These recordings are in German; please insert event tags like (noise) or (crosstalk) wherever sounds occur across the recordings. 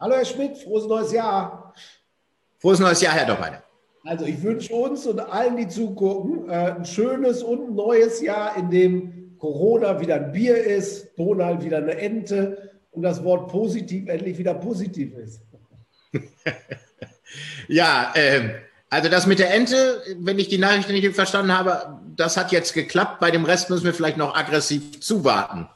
Hallo Herr Schmidt, frohes neues Jahr. Frohes neues Jahr, Herr Doppheiner. Also ich wünsche uns und allen, die zugucken, äh, ein schönes und neues Jahr, in dem Corona wieder ein Bier ist, Donald wieder eine Ente und das Wort positiv endlich wieder positiv ist. (laughs) ja, äh, also das mit der Ente, wenn ich die Nachricht nicht verstanden habe, das hat jetzt geklappt. Bei dem Rest müssen wir vielleicht noch aggressiv zuwarten.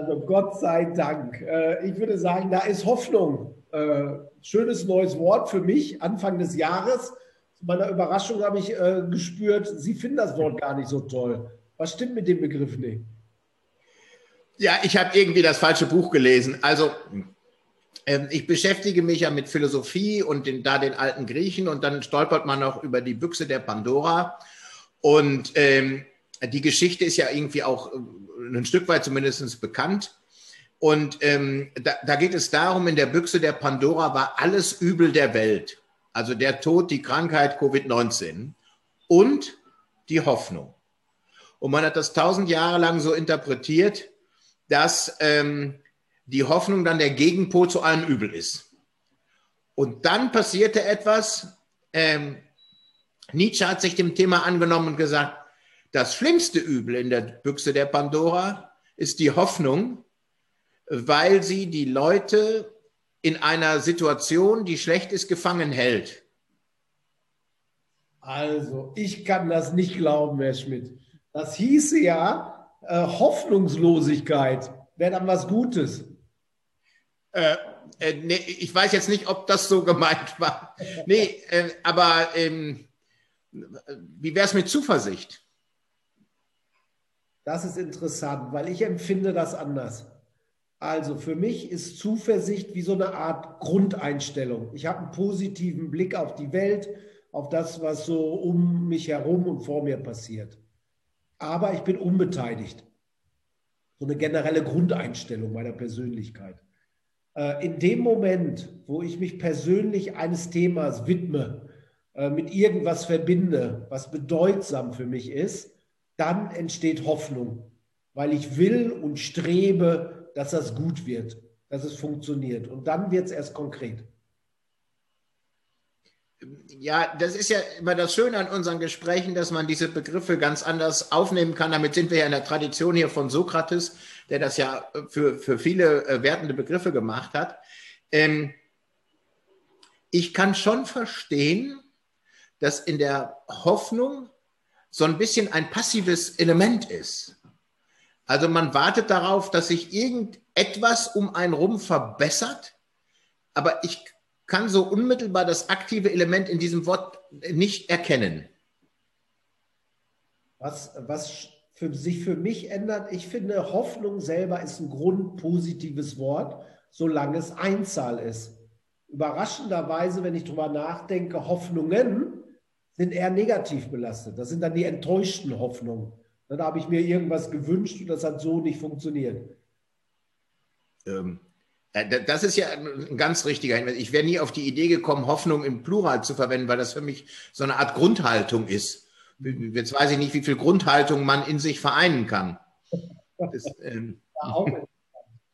Also Gott sei Dank. Äh, ich würde sagen, da ist Hoffnung. Äh, schönes neues Wort für mich, Anfang des Jahres. Zu meiner Überraschung habe ich äh, gespürt, Sie finden das Wort gar nicht so toll. Was stimmt mit dem Begriff nicht? Ja, ich habe irgendwie das falsche Buch gelesen. Also ähm, ich beschäftige mich ja mit Philosophie und den, da den alten Griechen und dann stolpert man noch über die Büchse der Pandora. Und ähm, die Geschichte ist ja irgendwie auch ein Stück weit zumindest bekannt. Und ähm, da, da geht es darum, in der Büchse der Pandora war alles Übel der Welt. Also der Tod, die Krankheit, Covid-19 und die Hoffnung. Und man hat das tausend Jahre lang so interpretiert, dass ähm, die Hoffnung dann der Gegenpol zu allem Übel ist. Und dann passierte etwas. Ähm, Nietzsche hat sich dem Thema angenommen und gesagt, das schlimmste Übel in der Büchse der Pandora ist die Hoffnung, weil sie die Leute in einer Situation, die schlecht ist, gefangen hält. Also, ich kann das nicht glauben, Herr Schmidt. Das hieße ja, äh, Hoffnungslosigkeit wäre dann was Gutes. Äh, äh, nee, ich weiß jetzt nicht, ob das so gemeint war. Nee, äh, aber ähm, wie wäre es mit Zuversicht? Das ist interessant, weil ich empfinde das anders. Also für mich ist Zuversicht wie so eine Art Grundeinstellung. Ich habe einen positiven Blick auf die Welt, auf das, was so um mich herum und vor mir passiert. Aber ich bin unbeteiligt. So eine generelle Grundeinstellung meiner Persönlichkeit. Äh, in dem Moment, wo ich mich persönlich eines Themas widme, äh, mit irgendwas verbinde, was bedeutsam für mich ist, dann entsteht Hoffnung, weil ich will und strebe, dass das gut wird, dass es funktioniert. Und dann wird es erst konkret. Ja, das ist ja immer das Schöne an unseren Gesprächen, dass man diese Begriffe ganz anders aufnehmen kann. Damit sind wir ja in der Tradition hier von Sokrates, der das ja für, für viele äh, wertende Begriffe gemacht hat. Ähm, ich kann schon verstehen, dass in der Hoffnung so ein bisschen ein passives Element ist. Also man wartet darauf, dass sich irgendetwas um einen rum verbessert, aber ich kann so unmittelbar das aktive Element in diesem Wort nicht erkennen. Was, was für sich für mich ändert, ich finde, Hoffnung selber ist ein grundpositives Wort, solange es Einzahl ist. Überraschenderweise, wenn ich darüber nachdenke, Hoffnungen sind eher negativ belastet. Das sind dann die enttäuschten Hoffnungen. Dann habe ich mir irgendwas gewünscht und das hat so nicht funktioniert. Ähm, äh, das ist ja ein ganz richtiger Hinweis. Ich wäre nie auf die Idee gekommen, Hoffnung im Plural zu verwenden, weil das für mich so eine Art Grundhaltung ist. Jetzt weiß ich nicht, wie viel Grundhaltung man in sich vereinen kann. Das, ähm, ja, auch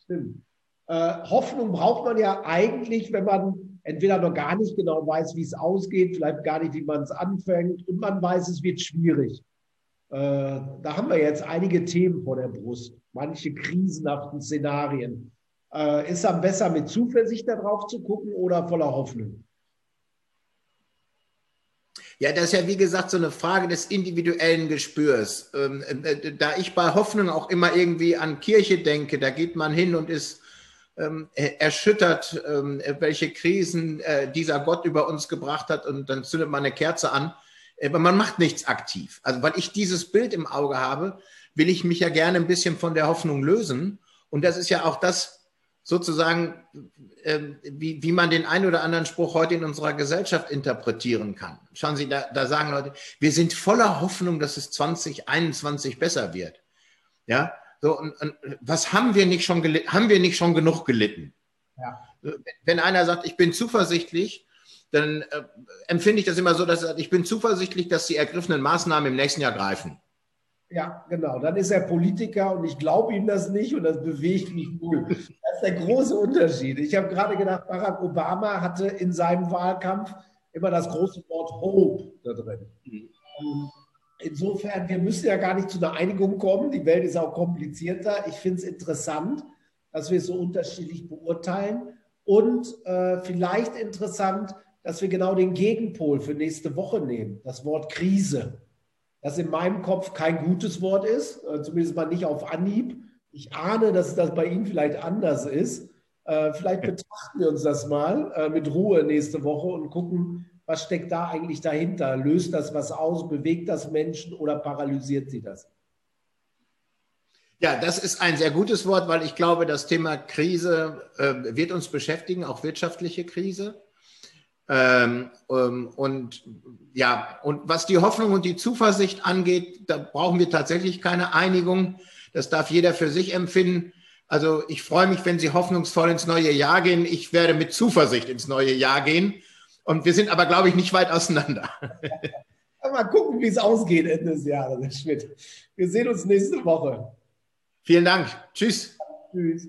Stimmt. Äh, Hoffnung braucht man ja eigentlich, wenn man entweder noch gar nicht genau weiß, wie es ausgeht, vielleicht gar nicht, wie man es anfängt und man weiß, es wird schwierig. Äh, da haben wir jetzt einige Themen vor der Brust, manche krisenhaften Szenarien. Äh, ist dann besser mit Zuversicht darauf zu gucken oder voller Hoffnung? Ja, das ist ja wie gesagt so eine Frage des individuellen Gespürs. Ähm, äh, da ich bei Hoffnung auch immer irgendwie an Kirche denke, da geht man hin und ist erschüttert, ähm, welche Krisen äh, dieser Gott über uns gebracht hat und dann zündet man eine Kerze an. Aber man macht nichts aktiv. Also weil ich dieses Bild im Auge habe, will ich mich ja gerne ein bisschen von der Hoffnung lösen. Und das ist ja auch das sozusagen, äh, wie, wie man den einen oder anderen Spruch heute in unserer Gesellschaft interpretieren kann. Schauen Sie, da, da sagen Leute, wir sind voller Hoffnung, dass es 2021 besser wird. Ja, so, und, und, was haben wir nicht schon gelitten? Haben wir nicht schon genug gelitten? Ja. Wenn einer sagt, ich bin zuversichtlich, dann äh, empfinde ich das immer so, dass er sagt, ich bin zuversichtlich, dass die ergriffenen Maßnahmen im nächsten Jahr greifen. Ja, genau. Dann ist er Politiker und ich glaube ihm das nicht und das bewegt mich null. Das ist der große Unterschied. Ich habe gerade gedacht, Barack Obama hatte in seinem Wahlkampf immer das große Wort Hope da drin. Mhm. Insofern, wir müssen ja gar nicht zu einer Einigung kommen. Die Welt ist auch komplizierter. Ich finde es interessant, dass wir es so unterschiedlich beurteilen. Und äh, vielleicht interessant, dass wir genau den Gegenpol für nächste Woche nehmen, das Wort Krise das in meinem Kopf kein gutes Wort ist, äh, zumindest mal nicht auf Anhieb. Ich ahne, dass das bei Ihnen vielleicht anders ist. Äh, vielleicht (laughs) betrachten wir uns das mal äh, mit Ruhe nächste Woche und gucken, was steckt da eigentlich dahinter? Löst das was aus? Bewegt das Menschen oder paralysiert sie das? Ja, das ist ein sehr gutes Wort, weil ich glaube, das Thema Krise äh, wird uns beschäftigen, auch wirtschaftliche Krise. Ähm, ähm, und ja, und was die Hoffnung und die Zuversicht angeht, da brauchen wir tatsächlich keine Einigung. Das darf jeder für sich empfinden. Also ich freue mich, wenn Sie hoffnungsvoll ins neue Jahr gehen. Ich werde mit Zuversicht ins neue Jahr gehen. Und wir sind aber, glaube ich, nicht weit auseinander. (laughs) mal gucken, wie es ausgeht Ende des Jahres, Herr Schmidt. Wir sehen uns nächste Woche. Vielen Dank. Tschüss. Tschüss.